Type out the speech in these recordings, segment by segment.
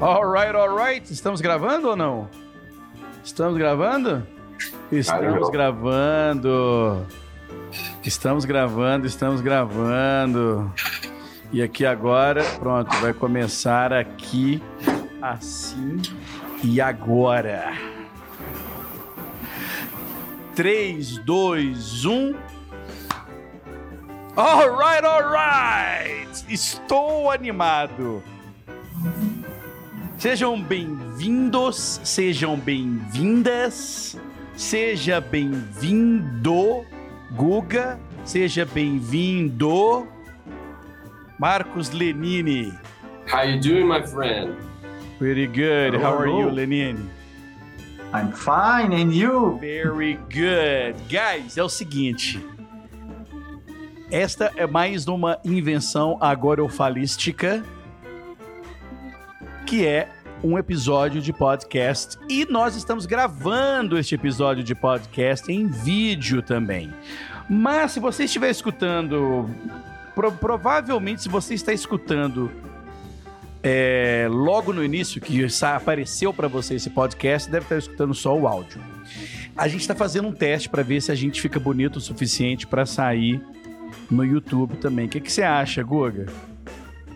Alright, alright. Estamos gravando ou não? Estamos gravando? Estamos gravando. Estamos gravando, estamos gravando. E aqui agora, pronto, vai começar aqui assim e agora. 3, 2, 1. Alright, alright! Estou animado. Sejam bem-vindos, sejam bem-vindas, seja bem-vindo, Guga, seja bem-vindo, Marcos Lenini. How you doing, my friend? Pretty good. Hello, How are you, Lenini? I'm fine, and you? Very good. Guys, é o seguinte. Esta é mais uma invenção agorofalística, que é um episódio de podcast. E nós estamos gravando este episódio de podcast em vídeo também. Mas se você estiver escutando, pro- provavelmente se você está escutando é, logo no início, que apareceu para você esse podcast, deve estar escutando só o áudio. A gente está fazendo um teste para ver se a gente fica bonito o suficiente para sair no YouTube também. O que, que você acha, Guga?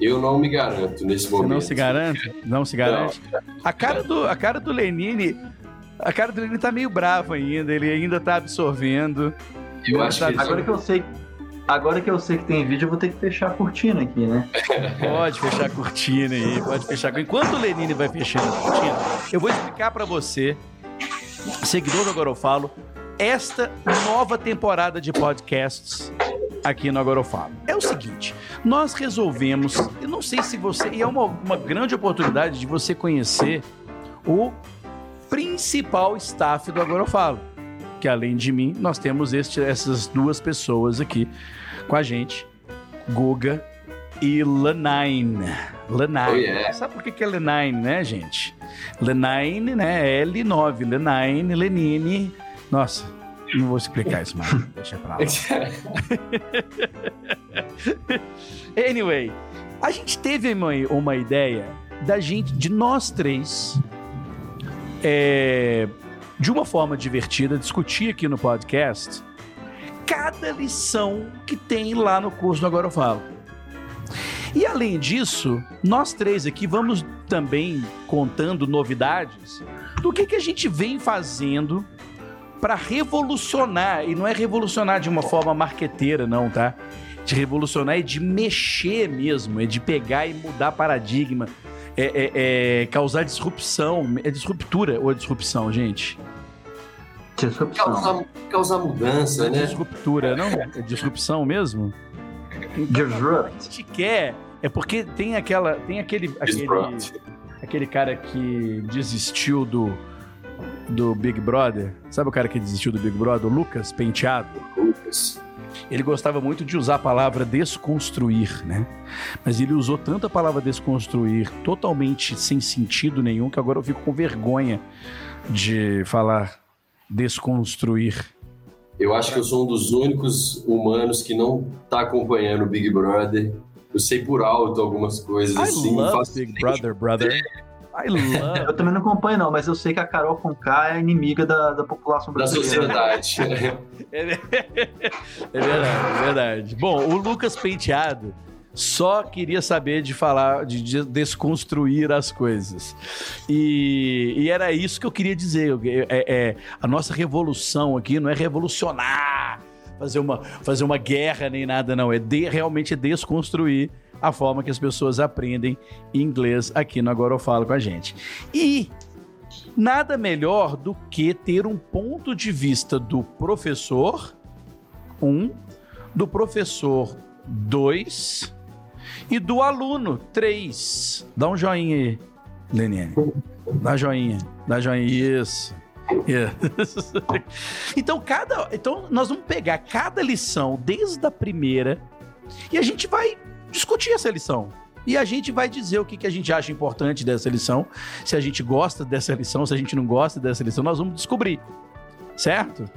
Eu não me garanto nesse Você momento. não se garante? Não se garante? A cara do, a cara do Lenine, a cara do Lenine tá meio bravo ainda, ele ainda tá absorvendo. Eu acho que Agora que eu sei, agora que eu sei que tem vídeo, eu vou ter que fechar a cortina aqui, né? Pode fechar a cortina aí, pode fechar. Enquanto o Lenine vai fechando a cortina, eu vou explicar pra você, seguidor do Agora Eu Falo, esta nova temporada de podcasts aqui no Agora Eu Falo. É o seguinte, nós resolvemos, eu não sei se você, e é uma, uma grande oportunidade de você conhecer o principal staff do Agora Eu Falo. Que além de mim, nós temos este- essas duas pessoas aqui com a gente, Guga e Lenine. Lenine. Oh, yeah. Sabe por que, que é Lenine, né, gente? Lenine, né? L9. Lenine, Lenine. Nossa, não vou explicar isso mais. Deixa pra lá. Anyway, a gente teve uma, uma ideia da gente, de nós três, é, de uma forma divertida, discutir aqui no podcast cada lição que tem lá no curso do Agora Eu Falo. E além disso, nós três aqui vamos também contando novidades do que, que a gente vem fazendo para revolucionar, e não é revolucionar de uma forma marqueteira, não, tá? De revolucionar é de mexer mesmo, é de pegar e mudar paradigma, é, é- é causar disrupção. É disruptura ou é disrupção, gente? Disrupção. causar, causar mudança, né? Disruptura, não? É disrupção mesmo? Disrupt. A gente quer. É porque tem aquela. Tem aquele. aquele aquele cara que desistiu do. Do Big Brother. Sabe o cara que desistiu do Big Brother? O Lucas Penteado. Lucas. Ele gostava muito de usar a palavra desconstruir, né? Mas ele usou tanto a palavra desconstruir, totalmente sem sentido nenhum, que agora eu fico com vergonha de falar desconstruir. Eu acho que eu sou um dos únicos humanos que não tá acompanhando o Big Brother. Eu sei por alto algumas coisas I assim. love faço- Big Brother, brother. I love. Eu também não acompanho, não, mas eu sei que a Carol Conká é inimiga da, da população da brasileira. sociedade. É, é verdade, é verdade. Bom, o Lucas Penteado só queria saber de falar, de de desconstruir as coisas. E, e era isso que eu queria dizer. É, é- a nossa revolução aqui não é revolucionar, fazer uma, fazer uma guerra nem nada, não. É de, realmente é desconstruir a forma que as pessoas aprendem inglês aqui no Agora Eu Falo com a gente. E nada melhor do que ter um ponto de vista do professor, um, do professor, dois, e do aluno, três. Dá um joinha aí, Leniane. Dá joinha, dá joinha. Isso. Isso. Então, cada, então, nós vamos pegar cada lição, desde a primeira, e a gente vai discutir essa lição. E a gente vai dizer o que, que a gente acha importante dessa lição, se a gente gosta dessa lição, se a gente não gosta dessa lição, nós vamos descobrir. Certo?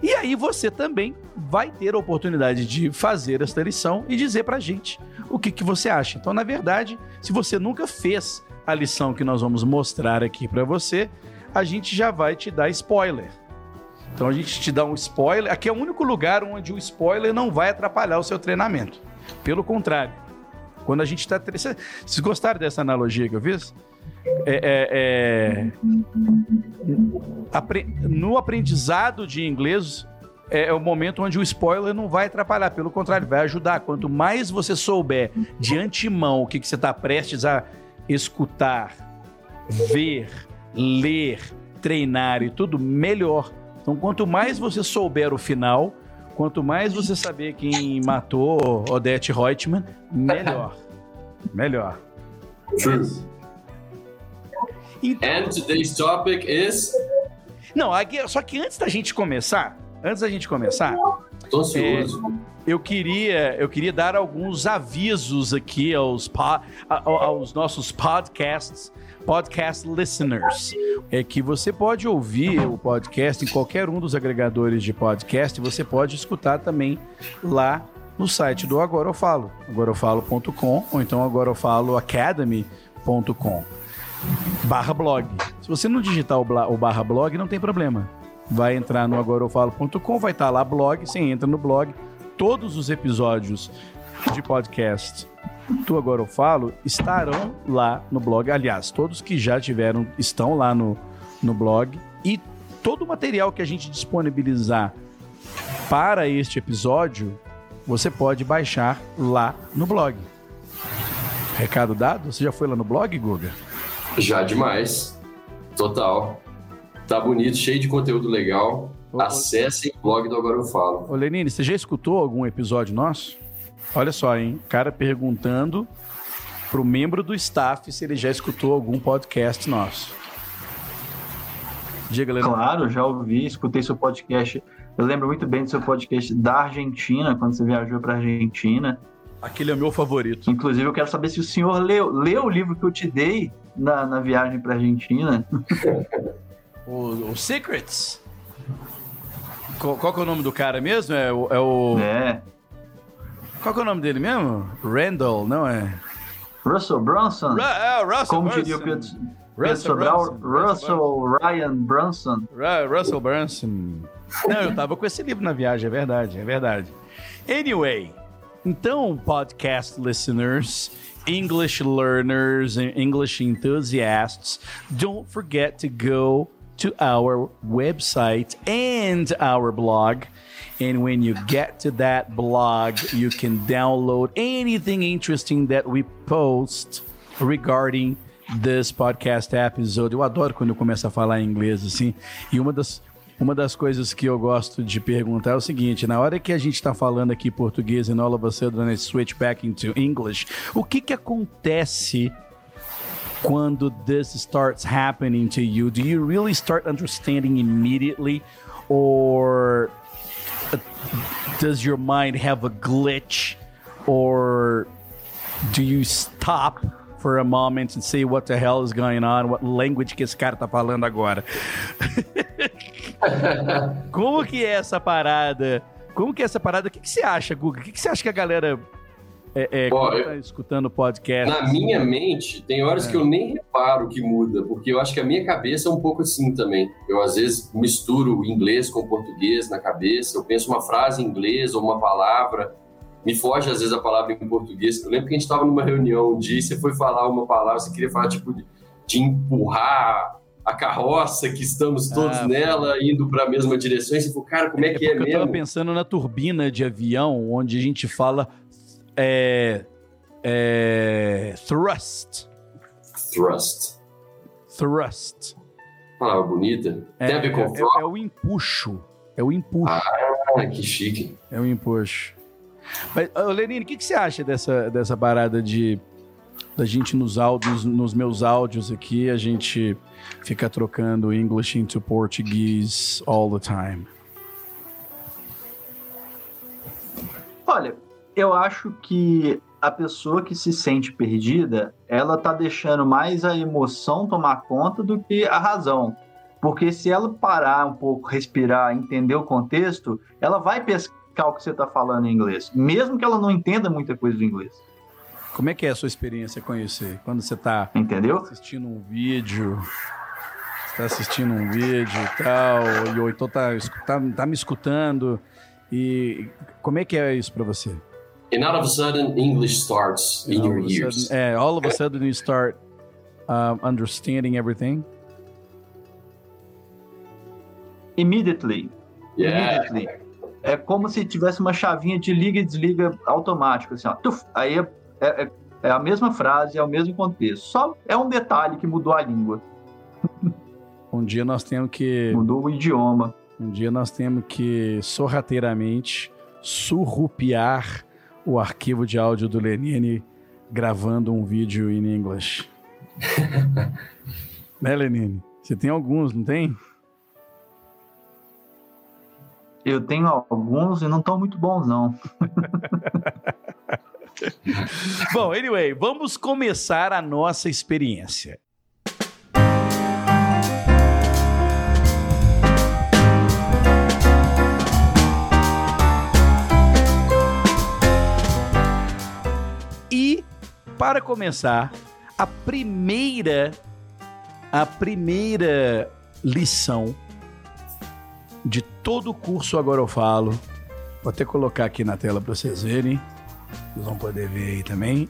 E aí você também vai ter a oportunidade de fazer esta lição e dizer pra gente o que, que você acha. Então, na verdade, se você nunca fez a lição que nós vamos mostrar aqui para você, a gente já vai te dar spoiler. Então a gente te dá um spoiler. Aqui é o único lugar onde o spoiler não vai atrapalhar o seu treinamento. Pelo contrário, quando a gente está. Vocês gostaram dessa analogia que eu fiz? É, é, é... No aprendizado de inglês, é, é o momento onde o spoiler não vai atrapalhar, pelo contrário, vai ajudar. Quanto mais você souber de antemão o que, que você está prestes a escutar, ver, ler, treinar e tudo, melhor. Então, quanto mais você souber o final, quanto mais você saber quem matou Odette Reutemann, melhor. melhor. True. Então, And today's topic is. Não, só que antes da gente começar, antes da gente começar, Tô ansioso. É, eu queria, eu queria dar alguns avisos aqui aos, aos nossos podcasts podcast listeners. É que você pode ouvir o podcast em qualquer um dos agregadores de podcast, você pode escutar também lá no site do Agora Eu Falo, agorafalo.com ou então agorafaloacademy.com barra blog. Se você não digitar o, barra blog, não tem problema. Vai entrar no agorafalo.com, vai estar lá blog, você entra no blog, todos os episódios de podcast Tu Agora Eu Falo estarão lá no blog. Aliás, todos que já tiveram estão lá no, no blog. E todo o material que a gente disponibilizar para este episódio, você pode baixar lá no blog. Recado dado? Você já foi lá no blog, Guga? Já demais. Total. Tá bonito, cheio de conteúdo legal. Acessem o blog do Agora Eu Falo. Ô, Lenine, você já escutou algum episódio nosso? Olha só, hein? Cara perguntando pro membro do staff se ele já escutou algum podcast nosso. Diga, Leandro. Claro, já ouvi, escutei seu podcast. Eu lembro muito bem do seu podcast da Argentina, quando você viajou para Argentina. Aquele é o meu favorito. Inclusive, eu quero saber se o senhor leu, leu o livro que eu te dei na, na viagem para Argentina. o, o Secrets? Qual, qual é o nome do cara mesmo? É o. É. O... é. Qual é o nome dele mesmo? Randall, não é? Russell Brunson. Ru é, Russell Como Brunson. diria o Pedro, Russell, Brunson. Russell Ryan Brunson. Russell Brunson. Não, eu tava com esse livro na viagem, é verdade, é verdade. Anyway, então, podcast listeners, English learners, and English enthusiasts, don't forget to go to our website and our blog And when you get to that blog, you can download anything interesting that we post regarding this podcast episode. Eu adoro quando eu começo a falar inglês assim. E uma das uma das coisas que eu gosto de perguntar é o seguinte: na hora que a gente está falando aqui português e all of a sudden switch back into English, o que que acontece quando this starts happening to you? Do you really start understanding immediately, or does your mind have a glitch or do you stop for a moment and say what the hell is going on, what language que esse cara tá falando agora? Como que é essa parada? Como que é essa parada? O que, que você acha, Guga? O que, que você acha que a galera é, é, Bom, tá escutando podcast? Na minha mente, tem horas é. que eu nem reparo que muda, porque eu acho que a minha cabeça é um pouco assim também. Eu, às vezes, misturo inglês com português na cabeça, eu penso uma frase em inglês ou uma palavra, me foge, às vezes, a palavra em português. Eu lembro que a gente estava numa reunião um dia e você foi falar uma palavra, você queria falar, tipo, de, de empurrar a carroça que estamos todos ah, nela, indo para a mesma direção. E você falou, cara, como é, é que é mesmo? Eu estava pensando na turbina de avião, onde a gente fala é, é, thrust. Thrust. Thrust. Palavra bonita. É, Tem a ver com é, é, é, o empuxo. É o empuxo. Ah, que chique. É o empuxo. Mas, Lenine, o que, que você acha dessa, dessa parada de da gente nos áudios, nos meus áudios aqui, a gente fica trocando English into Portuguese all the time? Olha, eu acho que a pessoa que se sente perdida, ela tá deixando mais a emoção tomar conta do que a razão. Porque se ela parar um pouco, respirar, entender o contexto, ela vai pescar o que você está falando em inglês, mesmo que ela não entenda muita coisa do inglês. Como é que é a sua experiência com isso aí? Quando você está assistindo um vídeo, está assistindo um vídeo e tal, ou então tá, tá, tá me escutando, e como é que é isso para você? And all of a sudden, English starts in your ears. Sudden, é, all of a sudden you start um, understanding everything. Immediately. Yeah. Immediately. É como se tivesse uma chavinha de liga e desliga automático, assim, ó. Tuf, aí é, é, é, a mesma frase, é o mesmo contexto. Só é um detalhe que mudou a língua. Um dia nós temos que. Mudou o idioma. Um dia nós temos que sorrateiramente surrupiar o arquivo de áudio do Lenine gravando um vídeo em inglês. né, Lenine? Você tem alguns, não tem? Eu tenho alguns e não estão muito bons, não. Bom, anyway, vamos começar a nossa experiência. Para começar, a primeira a primeira lição de todo o curso Agora Eu Falo. Vou até colocar aqui na tela para vocês verem. Vocês vão poder ver aí também.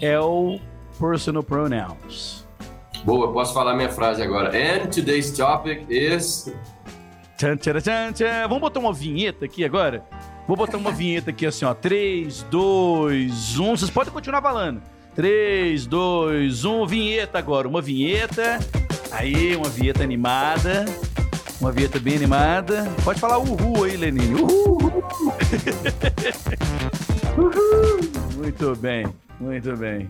É o personal pronouns. Boa, posso falar minha frase agora. And today's topic is. Tchan, tchan, tchan. Vamos botar uma vinheta aqui agora? Vou botar uma vinheta aqui assim, ó. 3, 2, 1. Vocês podem continuar falando. 3, 2, 1. Vinheta agora. Uma vinheta. Aí, uma vinheta animada. Uma vinheta bem animada. Pode falar uhul aí, Lenine. Uhul! uhul! Muito bem, muito bem.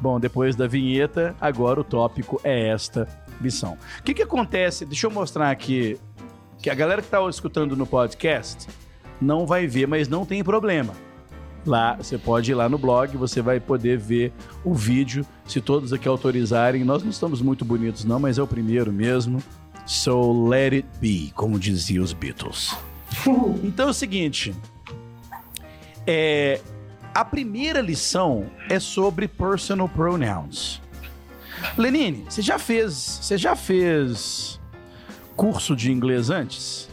Bom, depois da vinheta, agora o tópico é esta lição. O que, que acontece? Deixa eu mostrar aqui. Que a galera que está escutando no podcast não vai ver, mas não tem problema. Lá, você pode ir lá no blog, você vai poder ver o vídeo, se todos aqui autorizarem. Nós não estamos muito bonitos, não, mas é o primeiro mesmo. So let it be, como diziam os Beatles. então é o seguinte: é, a primeira lição é sobre personal pronouns. Lenine, você já fez, você já fez curso de inglês antes?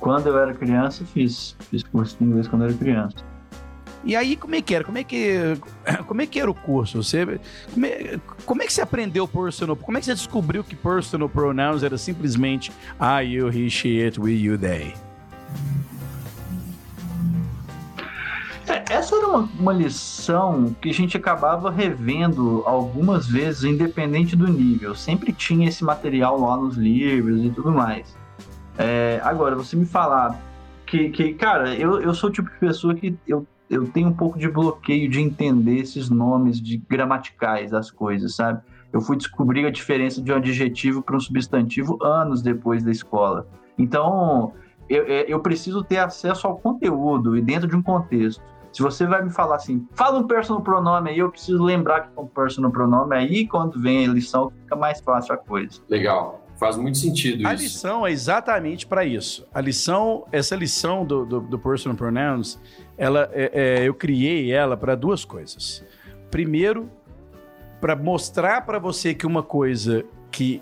Quando eu era criança, fiz, fiz curso de inglês quando eu era criança. E aí, como é que era? Como é que, como é que era o curso? Você, como, é, como é que você aprendeu personal? Como é que você descobriu que personal pronouns era simplesmente I, you, he, she, it, we, you, they? É, essa era uma, uma, lição que a gente acabava revendo algumas vezes, independente do nível. Sempre tinha esse material lá nos livros e tudo mais. É, agora, você me falar que, que cara, eu, eu sou o tipo de pessoa que eu eu tenho um pouco de bloqueio de entender esses nomes de gramaticais das coisas, sabe? Eu fui descobrir a diferença de um adjetivo para um substantivo anos depois da escola. Então, eu, eu preciso ter acesso ao conteúdo e dentro de um contexto. Se você vai me falar assim, fala um personal pronome aí, eu preciso lembrar que é um personal pronome aí, quando vem a lição, fica mais fácil a coisa. Legal. Faz muito sentido a isso. A lição é exatamente para isso. A lição, essa lição do, do, do personal pronouns, ela, é, é, eu criei ela para duas coisas. Primeiro, para mostrar para você que uma coisa que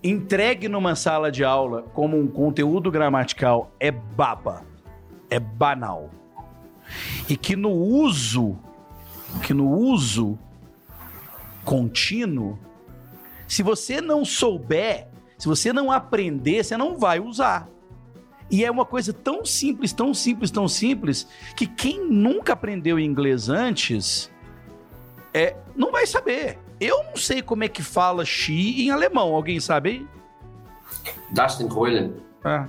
entregue numa sala de aula como um conteúdo gramatical é baba, é banal. E que no uso, que no uso contínuo, se você não souber, se você não aprender, você não vai usar. E é uma coisa tão simples, tão simples, tão simples, que quem nunca aprendeu inglês antes é, não vai saber. Eu não sei como é que fala she em alemão. Alguém sabe aí? Dustin Hoylen. Ah.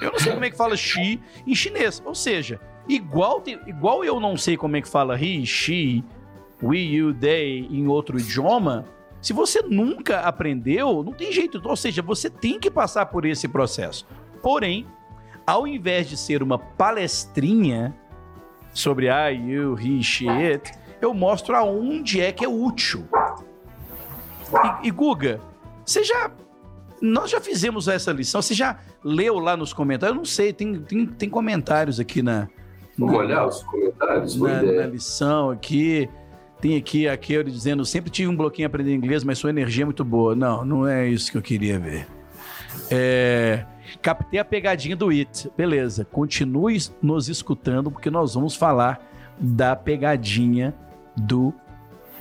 eu não sei como é que fala she em chinês. Ou seja, igual, igual eu não sei como é que fala he, she, we, you, they em outro idioma, se você nunca aprendeu, não tem jeito. Ou seja, você tem que passar por esse processo. Porém, ao invés de ser uma palestrinha sobre I, you, he, she, it, eu mostro aonde é que é útil. E, e Guga, você já. Nós já fizemos essa lição. Você já leu lá nos comentários? Eu não sei, tem, tem, tem comentários aqui na. Vamos olhar os comentários? Na, na lição aqui. Tem aqui aquele dizendo: sempre tive um bloquinho a aprender inglês, mas sua energia é muito boa. Não, não é isso que eu queria ver. É, captei a pegadinha do It. Beleza, continue nos escutando, porque nós vamos falar da pegadinha do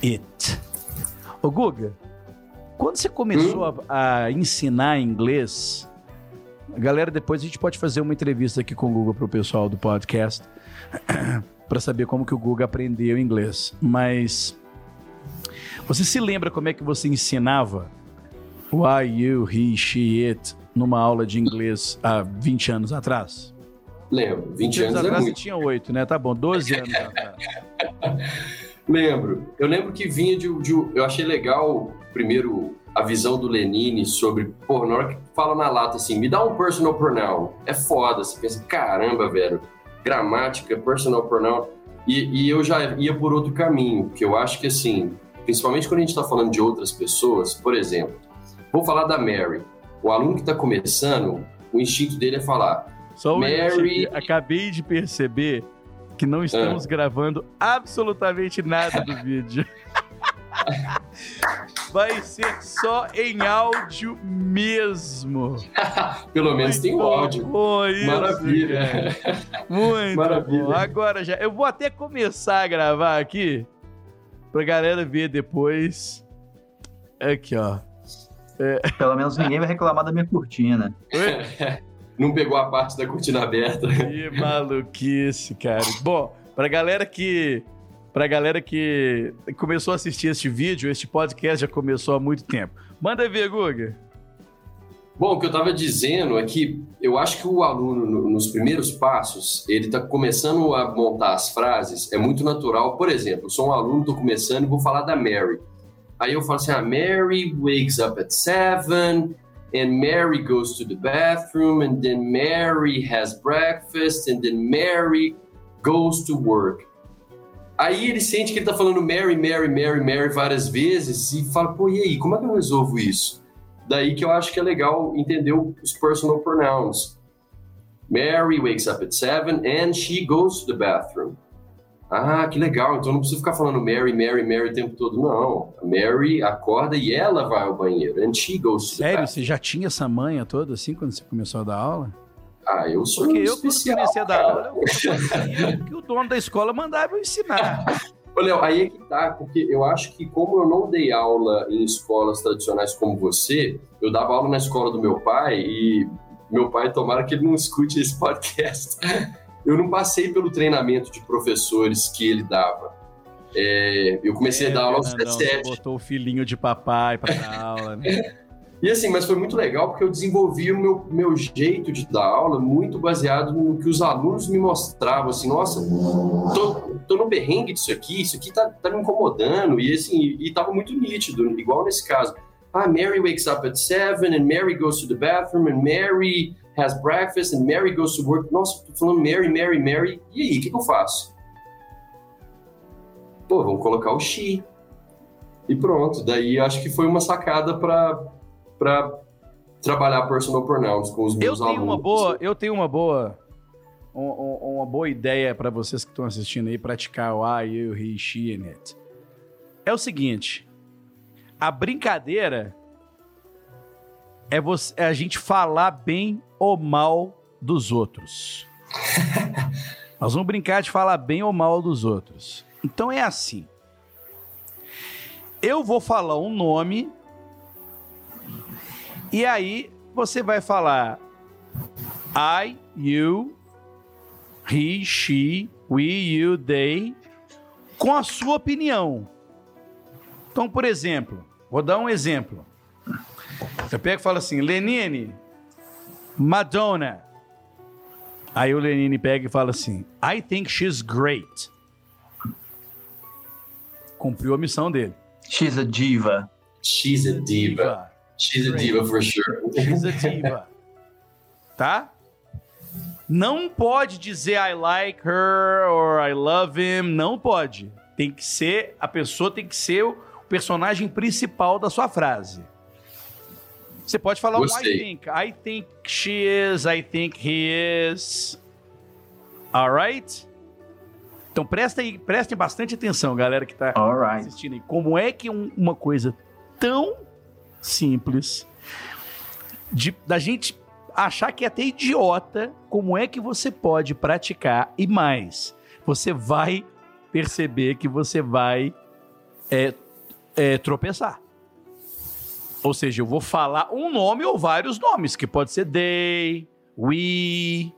It. Ô Guga, quando você começou hum? a, a, ensinar inglês, galera, depois a gente pode fazer uma entrevista aqui com o Guga para o pessoal do podcast para saber como que o Guga aprendeu inglês. Mas você se lembra como é que você ensinava why, you, he, she, it numa aula de inglês há 20 anos atrás? Lembro, 20 anos, anos é atrás é você tinha 8, né? Tá bom, 12 anos atrás. Lembro. Eu lembro que vinha de, de, Eu achei legal, primeiro, a visão do Lenine sobre. Pô, na hora que fala na lata assim, me dá um personal pronoun. É foda. Você pensa, caramba, velho. Gramática, personal pronoun. E, e eu já ia por outro caminho, que eu acho que assim, principalmente quando a gente está falando de outras pessoas, por exemplo, vou falar da Mary. O aluno que está começando, o instinto dele é falar. Só Mary. Acabei de perceber que não estamos é. gravando absolutamente nada do vídeo. Vai ser só em áudio mesmo. Pelo menos Muito tem o áudio. Bom isso, Maravilha. Cara. Muito Maravilha. bom. Agora já. Eu vou até começar a gravar aqui pra galera ver depois. Aqui, ó. É. Pelo menos ninguém vai reclamar da minha cortina. Oi? não pegou a parte da cortina aberta. Que maluquice, cara. Bom, pra galera que. Pra galera que começou a assistir este vídeo, este podcast já começou há muito tempo. Manda ver, Guga. Bom, o que eu estava dizendo é que eu acho que o aluno, no, nos primeiros passos, ele está começando a montar as frases, é muito natural. Por exemplo, eu sou um aluno, estou começando e vou falar da Mary. Aí eu falo assim, ah, Mary wakes up at seven, and Mary goes to the bathroom, and then Mary has breakfast, and then Mary goes to work. Aí ele sente que ele tá falando Mary, Mary, Mary, Mary várias vezes e fala, pô, e aí, como é que eu resolvo isso? Daí que eu acho que é legal entender os personal pronouns. Mary wakes up at seven and she goes to the bathroom. Ah, que legal. Então não precisa ficar falando Mary, Mary, Mary o tempo todo. Não. A Mary acorda e ela vai ao banheiro. And she goes to Sério? Você já tinha essa manha toda assim quando você começou a dar aula? Ah, eu sou Porque um eu, especial, quando comecei a dar aula, eu fazia o que o dono da escola mandava eu ensinar. Ô, Léo, aí é que tá, porque eu acho que como eu não dei aula em escolas tradicionais como você, eu dava aula na escola do meu pai e meu pai, tomara que ele não escute esse podcast eu não passei pelo treinamento de professores que ele dava. É, eu comecei é, a dar aula aos 17. botou o filhinho de papai para dar aula, né? E assim, mas foi muito legal porque eu desenvolvi o meu, meu jeito de dar aula muito baseado no que os alunos me mostravam, assim, nossa, tô, tô no berrengue disso aqui, isso aqui tá, tá me incomodando, e assim, e tava muito nítido, igual nesse caso. Ah, Mary wakes up at seven, and Mary goes to the bathroom, and Mary has breakfast and Mary goes to work. Nossa, tô falando Mary, Mary, Mary. E aí, o que, que eu faço? Pô, vamos colocar o she. E pronto. Daí acho que foi uma sacada para trabalhar personal pronouns com os meus eu tenho alunos. Uma boa, eu tenho uma boa uma boa ideia para vocês que estão assistindo aí praticar o I, you, he, she and it. É o seguinte, a brincadeira é, você, é a gente falar bem ou mal dos outros. Nós vamos brincar de falar bem ou mal dos outros. Então é assim. Eu vou falar um nome e aí você vai falar I, you, he, she, we, you, they, com a sua opinião. Então, por exemplo, vou dar um exemplo. Você pega e fala assim, Lenine, Madonna. Aí o Lenine pega e fala assim: I think she's great. Cumpriu a missão dele. She's a diva. She's a diva. She's a diva for sure. She's a diva. tá? Não pode dizer I like her or I love him. Não pode. Tem que ser, a pessoa tem que ser o personagem principal da sua frase. Você pode falar Gostei. um I think. I think she is, I think he is. Alright? Então prestem, prestem bastante atenção, galera que tá Alright. assistindo aí. Como é que um- uma coisa tão simples de, da gente achar que é até idiota, como é que você pode praticar e mais, você vai perceber que você vai é, é, tropeçar. Ou seja, eu vou falar um nome ou vários nomes, que pode ser they, we,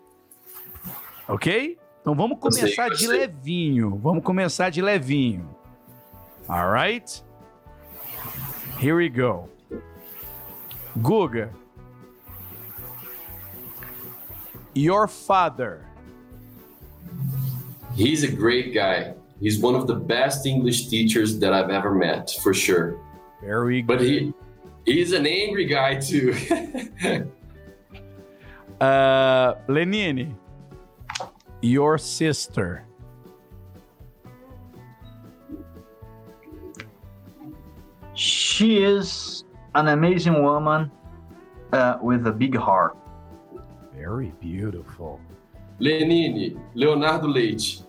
ok? Então vamos Eu sei, começar eu de sei. levinho. Vamos começar de levinho. Alright? Here we go. Guga. Your father. He's a great guy. He's one of the best English teachers that I've ever met, for sure. Very good. But he he's an angry guy too. Uh, Lenine. Your sister. She is an amazing woman uh, with a big heart. Very beautiful. Lenine, Leonardo Leite.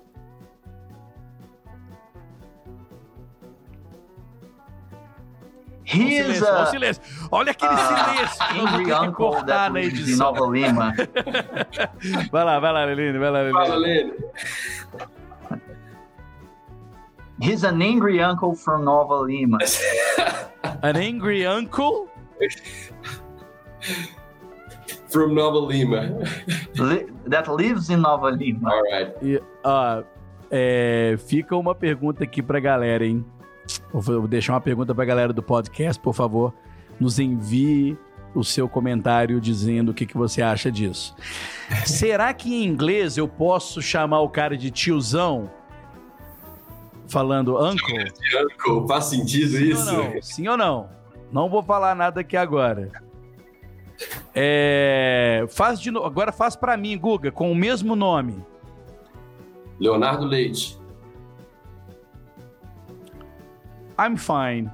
He Olha o is silêncio, a, silêncio. Olha aquele a silêncio vamos angry ter que cortar na edição. Nova Lima. Vai lá, vai lá, Lenine, vai lá, Fala, Lenine. Lene. He's an angry uncle from Nova Lima. An angry uncle? From Nova Lima. li- that lives in Nova Lima. All right. E, ó, é, fica uma pergunta aqui pra galera, hein? Vou vou deixar uma pergunta pra galera do podcast, por favor. Nos envie o seu comentário dizendo o que, que você acha disso. Será que em inglês eu posso chamar o cara de tiozão? Falando uncle? Uncle, faz sentido Sim isso? ou não? Sim ou não? Não vou falar nada aqui agora. É, faz de novo. Agora faz pra mim, Guga, com o mesmo nome. Leonardo Leite. I'm fine.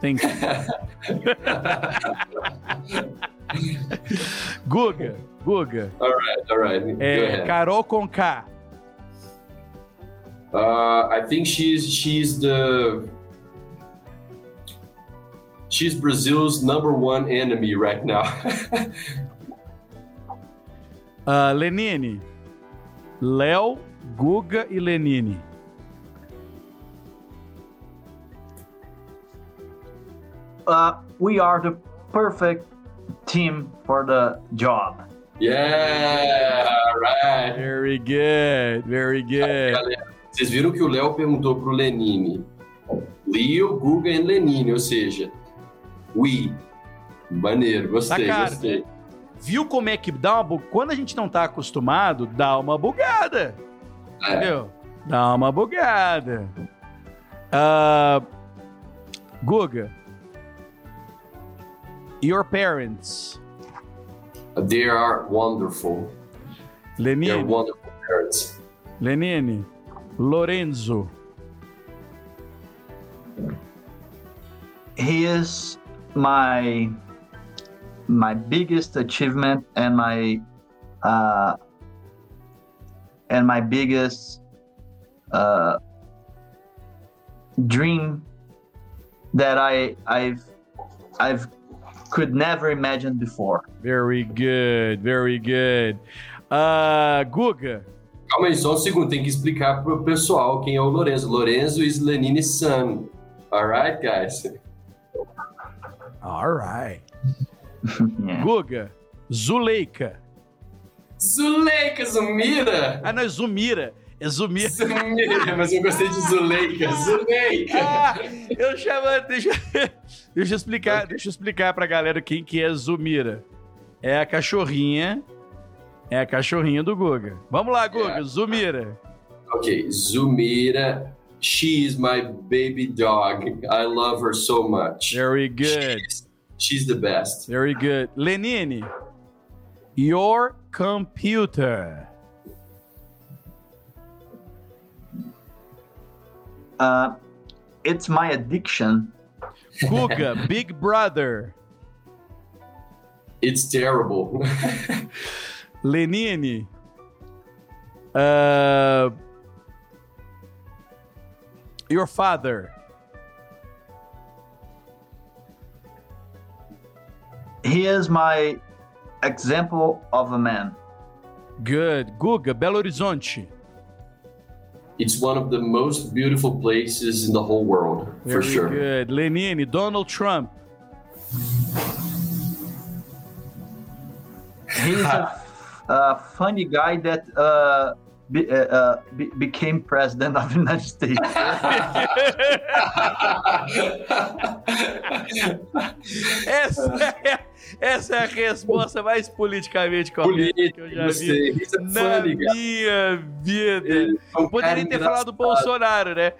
Thank you. Guga, Guga. All right, all right. Go É, ahead. Carol com K. Uh, I think she's she's the she's Brazil's number one enemy right now. Ah, Lenine. Léo, Guga e Lenine. Uh, we are the perfect team for the job. yeah, all right. Very good, very good. Vocês viram que o Léo perguntou pro Lenine. Leo, Guga e Lenine, ou seja, we. Maneiro, gostei, Tá gostei. Viu como é que dá uma. Quando a gente não tá acostumado, dá uma bugada. É, Entendeu? Dá uma bugada. Ah, Guga. Your parents. they are wonderful. They are Lenine. wonderful parents. Lenine. Lorenzo. He is my my biggest achievement and my uh, and my biggest uh, dream that I I've I've could never imagine before. Very good, very good. Ah, Guga. Calma aí, só um segundo, tem que explicar pro pessoal quem é o Lorenzo. Lorenzo is Lenine's son. Alright, guys? All right. yeah. Guga. Zuleika. Zuleika, Zumira! Ah, não, é Zumira. É Zumira. Zumira, mas eu gostei de Zuleika. Zuleika! Ah, eu chamo. Deixa, deixa eu explicar, deixa eu explicar pra galera quem que é Zumira. É a cachorrinha. É a cachorrinha do Guga. Vamos lá, Guga. É. Zumira. Ok, Zumira. She is my baby dog. I love her so much. Very good. She's, she's the best. Very good. Lenine. Your computer. Uh, it's my addiction. Guga, Big Brother. It's terrible. Lenine. Uh, your father. He is my example of a man. Good. Guga, Belo Horizonte. It's one of the most beautiful places in the whole world, Very for sure. good. Lenine, Donald Trump. He's a, a funny guy that uh, be, uh, uh, be, became president of the United States. essa, é, essa é a resposta mais politicamente correta que eu já vi a na funny guy. minha vida. Ele é Eu poderia ter falado do engraçado. Bolsonaro, né?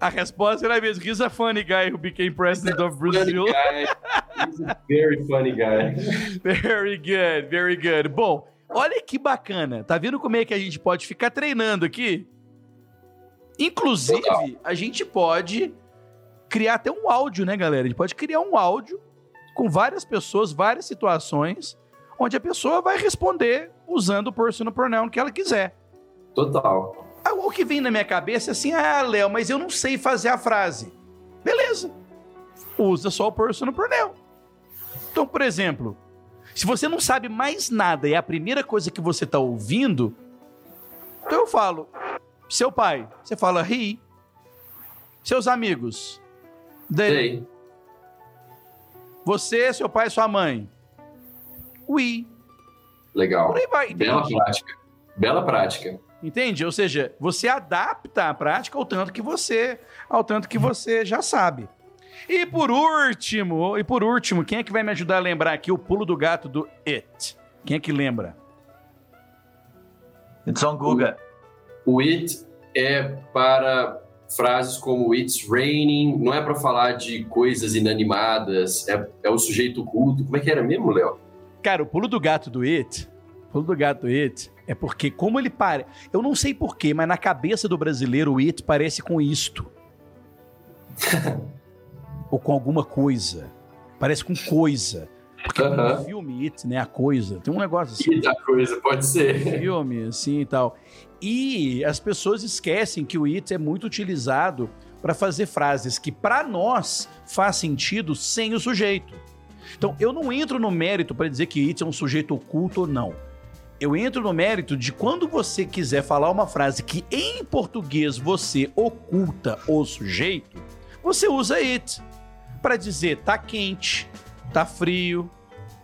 A resposta era mesmo. He's a funny guy who became president of Brazil. He's a very funny guy. Very good, very good. Bom, olha que bacana. Tá vendo como é que a gente pode ficar treinando aqui? Inclusive, a gente pode criar até um áudio, né, galera? A gente pode criar um áudio com várias pessoas, várias situações, onde a pessoa vai responder usando o personal pronoun que ela quiser. Total. Ah, O que vem na minha cabeça é assim: ah, Léo, mas eu não sei fazer a frase. Beleza. Usa só o personal pronoun. Então, por exemplo, se você não sabe mais nada e é a primeira coisa que você está ouvindo, então eu falo: seu pai, você fala he. Seus amigos, they. Sei. Você, seu pai, sua mãe, we. Legal. Por aí vai, Bela prática. Bela prática. Entende? Ou seja, você adapta a prática ao tanto que você, ao tanto que você já sabe. E por último, e por último, quem é que vai me ajudar a lembrar aqui o pulo do gato do it? Quem é que lembra? It's on Google. O it é para frases como it's raining, não é para falar de coisas inanimadas, é, é o sujeito culto. Como é que era mesmo, Léo? Cara, o pulo do gato do it, o pulo do gato do it é porque como ele para, eu não sei porquê, mas na cabeça do brasileiro o it parece com isto. Ou com alguma coisa. Parece com coisa. Porque Aham. no filme It, né, a coisa, tem um negócio assim. E da coisa, pode ser. filme, assim e tal. E as pessoas esquecem que o it é muito utilizado para fazer frases que para nós faz sentido sem o sujeito. Então, eu não entro no mérito para dizer que it é um sujeito oculto ou não. Eu entro no mérito de quando você quiser falar uma frase que em português você oculta o sujeito, você usa it para dizer tá quente, tá frio,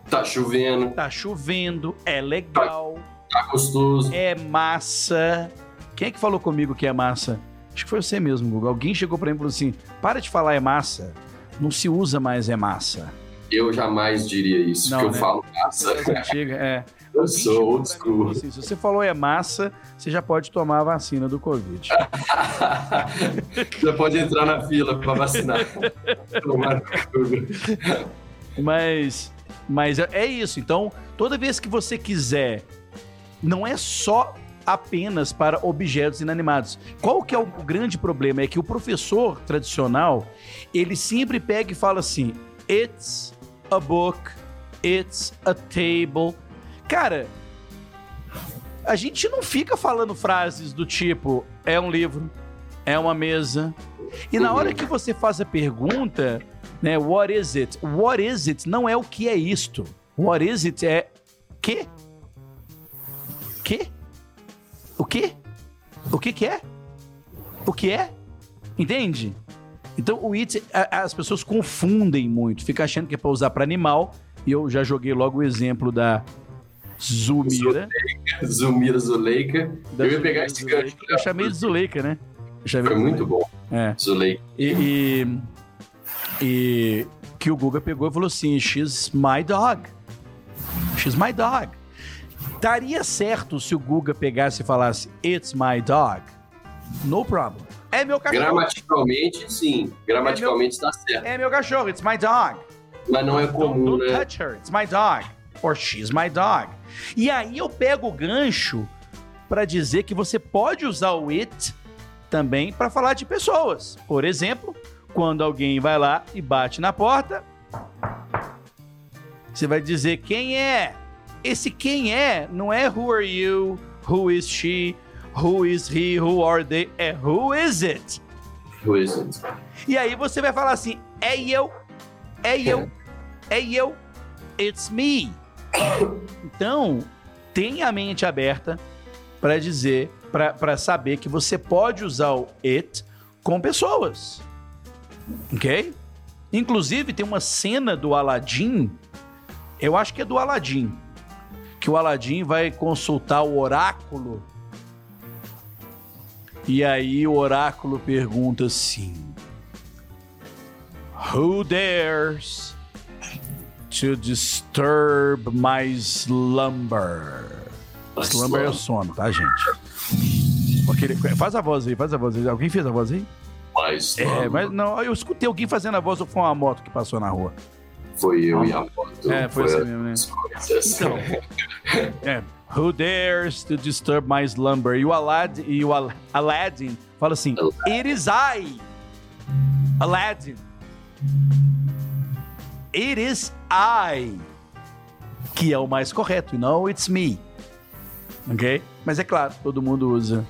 Tá chovendo, tá chovendo, é legal, tá gostoso. é massa. Quem é que falou comigo que é massa? Acho que foi você mesmo, Google. Alguém chegou pra mim e falou assim: para de falar é massa. Não se usa mais é massa. Eu jamais diria isso, Não, que eu né? falo massa. Antiga, é. Eu sou old school. assim, se você falou é massa, você já pode tomar a vacina do Covid. Já pode entrar na fila para vacinar. Tomar. Mas, mas é- é isso. Então, toda vez que você quiser, não é só apenas para objetos inanimados. Qual que é o grande problema? É que o professor tradicional, ele sempre pega e fala assim: "It's a book, it's a table". Cara, a gente não fica falando frases do tipo é um livro, é uma mesa. E na hora que você faz a pergunta, né, what is it? What is it não é o que é isto. What is it é que? Que? O que? O que que é? O que é? Entende? Então o it, as pessoas confundem muito, fica achando que é para usar para animal. E eu já joguei logo o exemplo da Zumira. Zumira Zuleika. da Eu ia pegar esse Zuleika. gancho. Eu chamei de Zuleika, né? Foi de muito Zuleika. bom, É. Zuleika. E, e, e que o Guga pegou e falou assim: She's my dog. She's my dog. Daria certo se o Guga pegasse e falasse It's my dog. No problem. É meu cachorro. Gramaticalmente, sim. Gramaticalmente está certo. É meu cachorro. It's my dog. Mas não é Don't, comum, don't né? touch her. It's my dog. Or she's my dog. E aí eu pego o gancho pra dizer que você pode usar o it também para falar de pessoas. Por exemplo, quando alguém vai lá e bate na porta, você vai dizer quem é. Esse quem é não é who are you, who is she, who is he, who are they, é who is it. Who is it? E aí você vai falar assim: é eu, é eu, é eu, it's me. Então, tenha a mente aberta para dizer, para saber que você pode usar o it com pessoas. Ok? Inclusive, tem uma cena do Aladdin, eu acho que é do Aladdin, que o Aladdin vai consultar o oráculo. E aí o oráculo pergunta assim: Who dares to disturb my slumber? Slumber é o sono, tá, gente? Aquele- Faz a voz aí, faz a voz aí. Alguém fez a voz aí? Mas É, mas não, eu escutei alguém fazendo a voz ou foi uma moto que passou na rua? foi eu e a foto. É, foi assim mesmo, né? Então, é. Who dares to disturb my slumber? E o Aladdin, e o Al- Aladdin fala assim: It is I, Aladdin. It is I, que é o mais correto, e não it's me. Ok? Mas é claro, todo mundo usa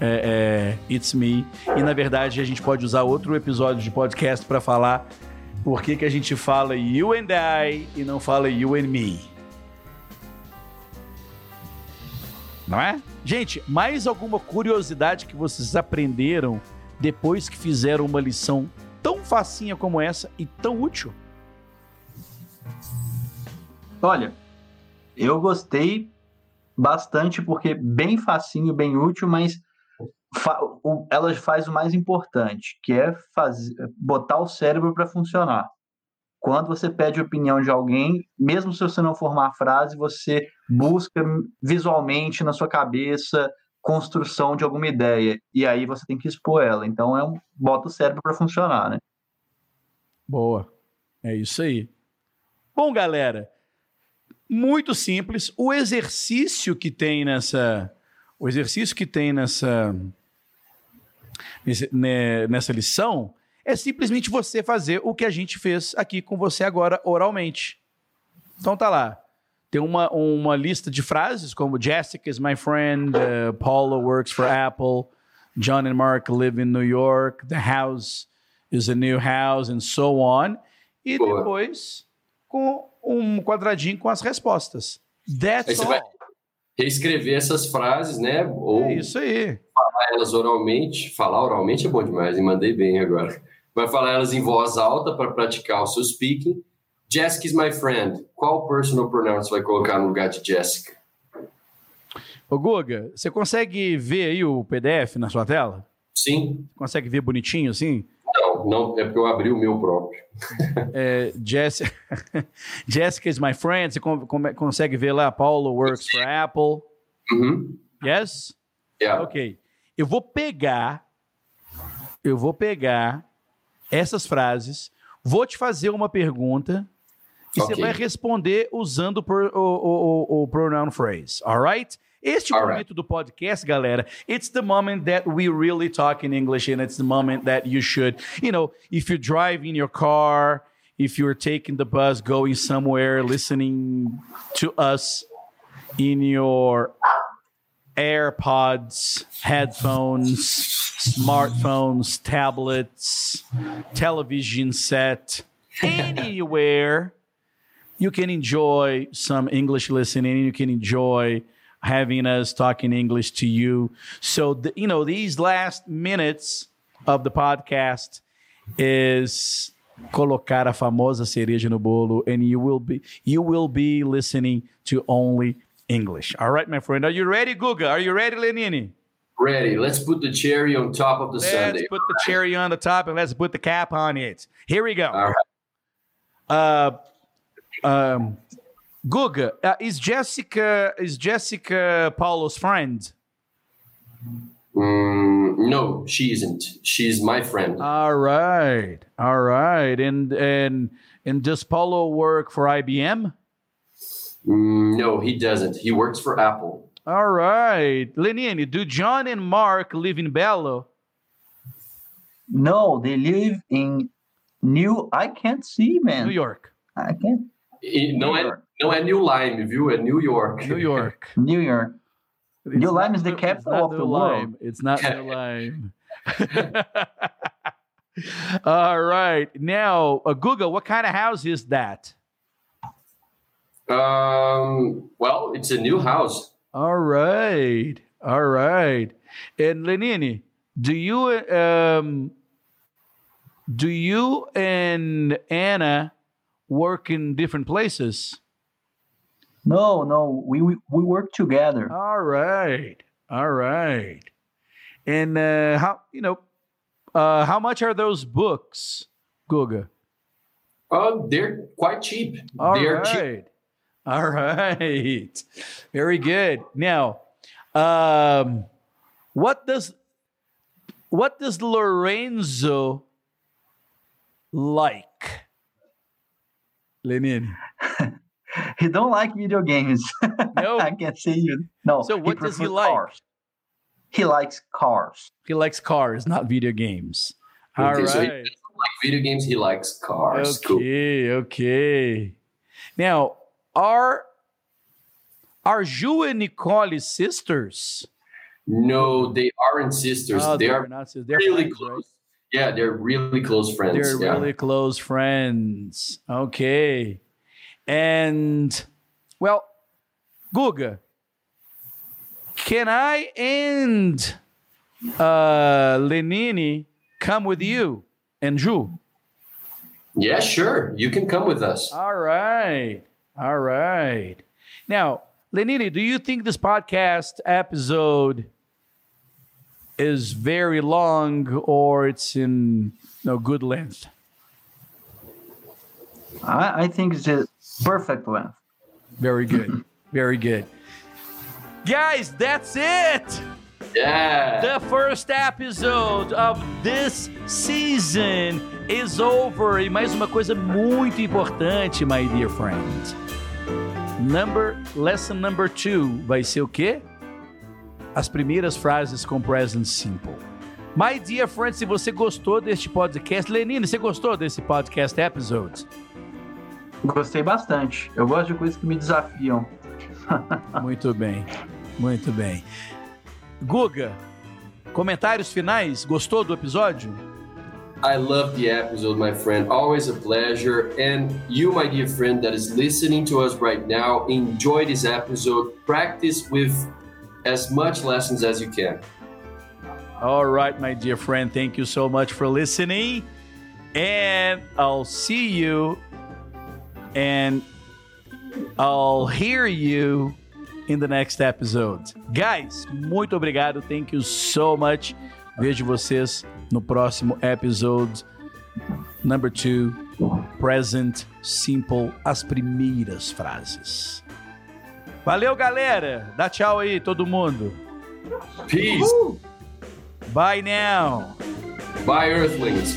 é, é, it's me. E na verdade a gente pode usar outro episódio de podcast para falar por que, que a gente fala you and I e não fala you and me. Não é? Gente, mais alguma curiosidade que vocês aprenderam depois que fizeram uma lição tão facinha como essa e tão útil? Olha, eu gostei bastante porque bem facinho, bem útil, mas fa- o- ela faz o mais importante, que é fazer, botar o cérebro para funcionar. Quando você pede opinião de alguém, mesmo se você não formar a frase, você busca visualmente na sua cabeça construção de alguma ideia e aí você tem que expor ela. Então é um bota o cérebro para funcionar, né? Boa. É isso aí. Bom, galera, muito simples. O exercício que tem nessa. O exercício que tem nessa. né, nessa lição é simplesmente você fazer o que a gente fez aqui com você agora oralmente. Então tá lá. Tem uma, uma lista de frases como Jessica is my friend, uh, Paula works for Apple, John and Mark live in New York, the house is a new house, and so on. E depois com um quadradinho com as respostas. That's Aí você all. vai- Reescrever essas frases, né? Ou É isso aí. falar elas oralmente. Falar oralmente é bom demais, e mandei bem agora. Vai falar elas em voz alta para praticar o seu speaking. Jessica is my friend. Qual personal pronoun você vai colocar no lugar de Jessica? Ô, Guga, você consegue ver aí o PDF na sua tela? Sim? Consegue ver bonitinho assim? Não, não, é porque eu abri o meu próprio. É, Jess... Jessica is my friend. Você consegue ver lá? Paulo works for Apple. Uhum. Yes? Yeah. Ok. Eu vou pegar. Eu vou pegar essas frases. Vou te fazer uma pergunta. E você Ok. vai responder usando o, o, o- o pronoun phrase. Alright? Este Alright. momento do podcast, galera, it's the moment that we really talk in English and it's the moment that you should, you know, if you drive in your car, if you're taking the bus, going somewhere, listening to us in your AirPods, headphones, smartphones, tablets, television set, anywhere you can enjoy some English listening. You can enjoy having us talking English to you. So, the, you know, these last minutes of the podcast is colocar a famosa cereja no bolo, and you will be you will be listening to only English. All right, my friend. Are you ready, Guga? Are you ready, Lenini? Ready. Let's put the cherry on top of the Let's sundae. put the cherry on the top and let's put the cap on it. Here we go. All right. Uh, um, Guga, uh, is Jessica is Jessica Paulo's friend? Mm, no, she isn't. She's my friend. All right, all right, and and and does Paulo work for IBM? Mm, no, he doesn't. He works for Apple. All right, Lenine, do John and Mark live in Belo? No, they live in New. I can't see, man. New York. I can't. E não, é, não é New Lyme, viu? É New York. New York. New York. It's New not Lyme is the capital of the New world. It's not New Lyme. All right. Now, uh, Google, what kind of house is that? Um, well, it's a new house. All right. All right. And Lenini, do you um do you and Anna work in different places? No, no, we we, we work together. All right. All right. And uh how you know uh how much are those books, Guga? Oh, they're quite cheap. All they're cheap. right. All right. Very good. Now, um, what does what does Lorenzo like? Lenin. He don't like video games. No, I can't say you. No. So what does he like? Cars. He likes cars. he likes cars, not video games. All Okay, right. so he doesn't like video games. He likes cars. Cool. Okay, okay. Now, are are you and Nicole sisters? No, they aren't sisters. Oh, they they're not sisters. They're really friends, right? close. Yeah, they're really close friends. They're yeah. really close friends. Okay. And, well, Guga, can I and uh, Lenini come with you and Ju? yeah, sure. You can come with us. All right. All right. Now, Lenini, do you think this podcast episode is very long or it's in no good length? I, I think it's a perfect length. Very good. Very good. Guys, that's it. Yeah. The first episode of this season is over. E mais uma coisa muito importante, my dear friend. Number, lesson number two vai ser o quê? As primeiras frases com present simple. My dear friend, se você gostou deste podcast, Lenine, você gostou desse podcast episode? Gostei bastante. Eu gosto de coisas que me desafiam. Muito bem, muito bem. Guga, comentários finais? Gostou do episódio? I love the episode, my friend. Always a pleasure. And you, my dear friend, that is listening to us right now, enjoy this episode. Practice with as much lessons as you can. All right, my dear friend, thank you so much for listening. And I'll see you and I'll hear you in the next episode. Guys, muito obrigado. Thank you so much. Vejo vocês no próximo episode. Number two, present simple, as primeiras frases. Valeu, galera. Dá tchau aí, todo mundo. Peace. Bye now. Bye, Earthlings.